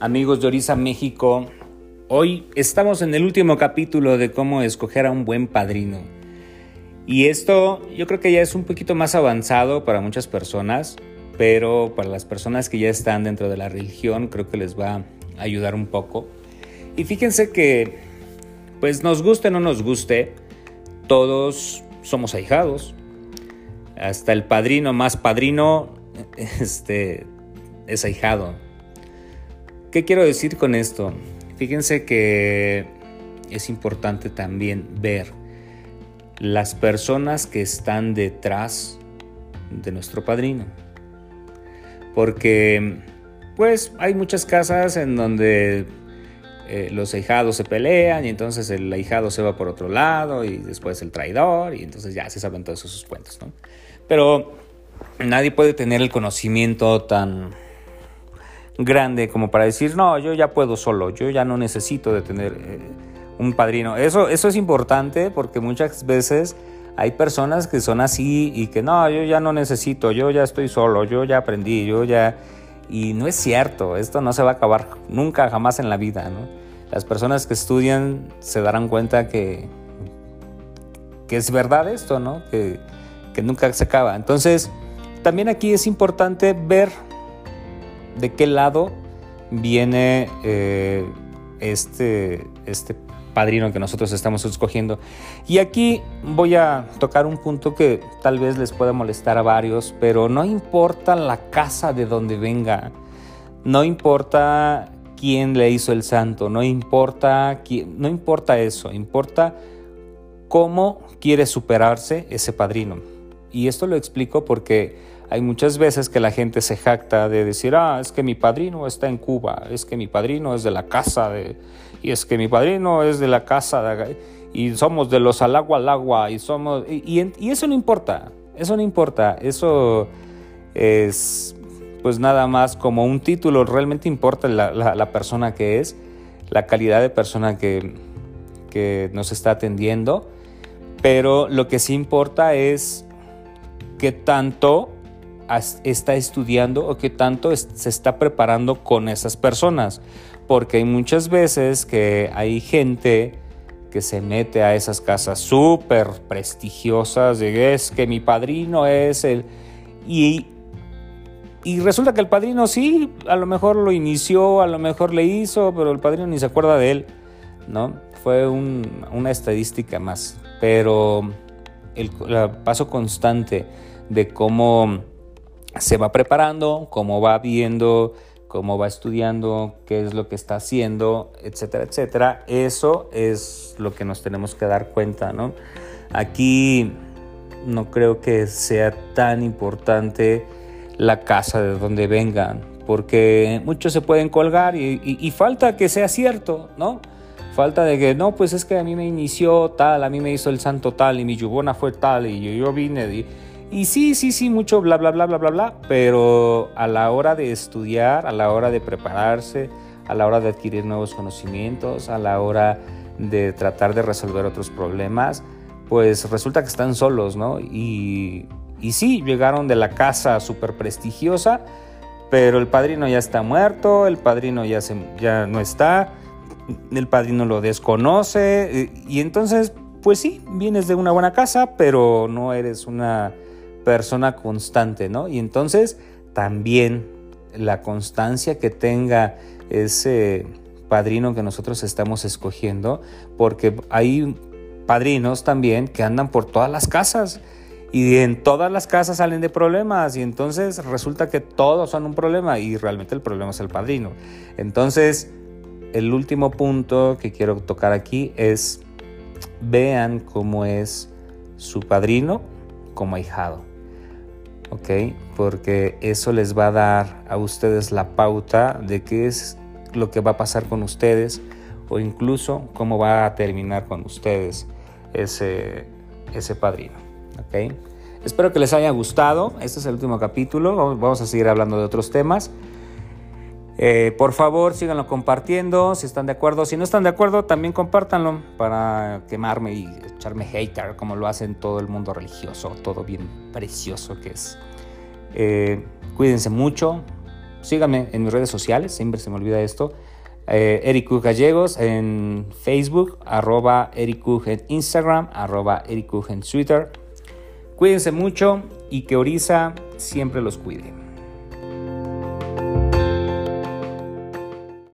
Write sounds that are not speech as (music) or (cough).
amigos de Orisa México. Hoy estamos en el último capítulo de cómo escoger a un buen padrino. Y esto yo creo que ya es un poquito más avanzado para muchas personas, pero para las personas que ya están dentro de la religión creo que les va a ayudar un poco. Y fíjense que, pues nos guste o no nos guste, todos somos ahijados. Hasta el padrino más padrino (laughs) este, es ahijado. ¿Qué quiero decir con esto? Fíjense que es importante también ver las personas que están detrás de nuestro padrino. Porque pues hay muchas casas en donde eh, los ahijados se pelean y entonces el ahijado se va por otro lado y después el traidor y entonces ya se saben todos esos cuentos, ¿no? Pero nadie puede tener el conocimiento tan grande como para decir, no, yo ya puedo solo, yo ya no necesito de tener eh, un padrino. Eso, eso es importante porque muchas veces hay personas que son así y que no, yo ya no necesito, yo ya estoy solo, yo ya aprendí, yo ya... Y no es cierto, esto no se va a acabar nunca, jamás en la vida. Las personas que estudian se darán cuenta que, que es verdad esto, ¿no? que, que nunca se acaba. Entonces, también aquí es importante ver de qué lado viene eh, este, este padrino que nosotros estamos escogiendo. Y aquí voy a tocar un punto que tal vez les pueda molestar a varios, pero no importa la casa de donde venga, no importa quién le hizo el santo, no importa, quién, no importa eso, importa cómo quiere superarse ese padrino. Y esto lo explico porque hay muchas veces que la gente se jacta de decir, ah, es que mi padrino está en Cuba, es que mi padrino es de la casa de, y es que mi padrino es de la casa de, y somos de los al agua al agua, y somos, y, eso no importa, eso no importa, eso es pues nada más como un título, realmente importa la, la, persona que es, la calidad de persona que, que nos está atendiendo, pero lo que sí importa es qué tanto está estudiando o qué tanto se está preparando con esas personas. Porque hay muchas veces que hay gente que se mete a esas casas súper prestigiosas, de es que mi padrino es el... Y, y resulta que el padrino sí, a lo mejor lo inició, a lo mejor le hizo, pero el padrino ni se acuerda de él, ¿no? Fue una estadística más. Pero el paso constante de cómo se va preparando, cómo va viendo, cómo va estudiando, qué es lo que está haciendo, etcétera, etcétera. Eso es lo que nos tenemos que dar cuenta, ¿no? Aquí no creo que sea tan importante la casa de donde vengan, porque muchos se pueden colgar y, falta que sea cierto, ¿no? Falta de que, no, pues es que a mí me inició tal, a mí me hizo el santo tal y mi yubona fue tal y yo, yo vine de y sí, sí, sí, mucho bla, bla, bla, bla, bla, bla, pero a la hora de estudiar, a la hora de prepararse, a la hora de adquirir nuevos conocimientos, a la hora de tratar de resolver otros problemas, pues resulta que están solos, ¿no? Y, y sí, llegaron de la casa súper prestigiosa, pero el padrino ya está muerto, el padrino ya, se, ya no está, el padrino lo desconoce, y entonces, pues sí, vienes de una buena casa, pero no eres una persona constante, ¿no? Y entonces también la constancia que tenga ese padrino que nosotros estamos escogiendo, porque hay padrinos también que andan por todas las casas y en todas las casas salen de problemas y entonces resulta que todos son un problema y realmente el problema es el padrino. Entonces, el último punto que quiero tocar aquí es vean cómo es su padrino como ahijado. ¿ok? Porque eso les va a dar a ustedes la pauta de qué es lo que va a pasar con ustedes o incluso cómo va a terminar con ustedes ese, ese padrino, ¿ok? Espero que les haya gustado. Este es el último capítulo. Vamos a seguir hablando de otros temas. Eh, por favor, síganlo compartiendo si están de acuerdo. Si no están de acuerdo, también compártanlo para quemarme y echarme hater, como lo hacen todo el mundo religioso, todo bien precioso que es. Eh, cuídense mucho, síganme en mis redes sociales, siempre se me olvida esto. Eh, Eric Gallegos en Facebook, arroba Eric en Instagram, arroba Eric en Twitter. Cuídense mucho y que Orisa siempre los cuide.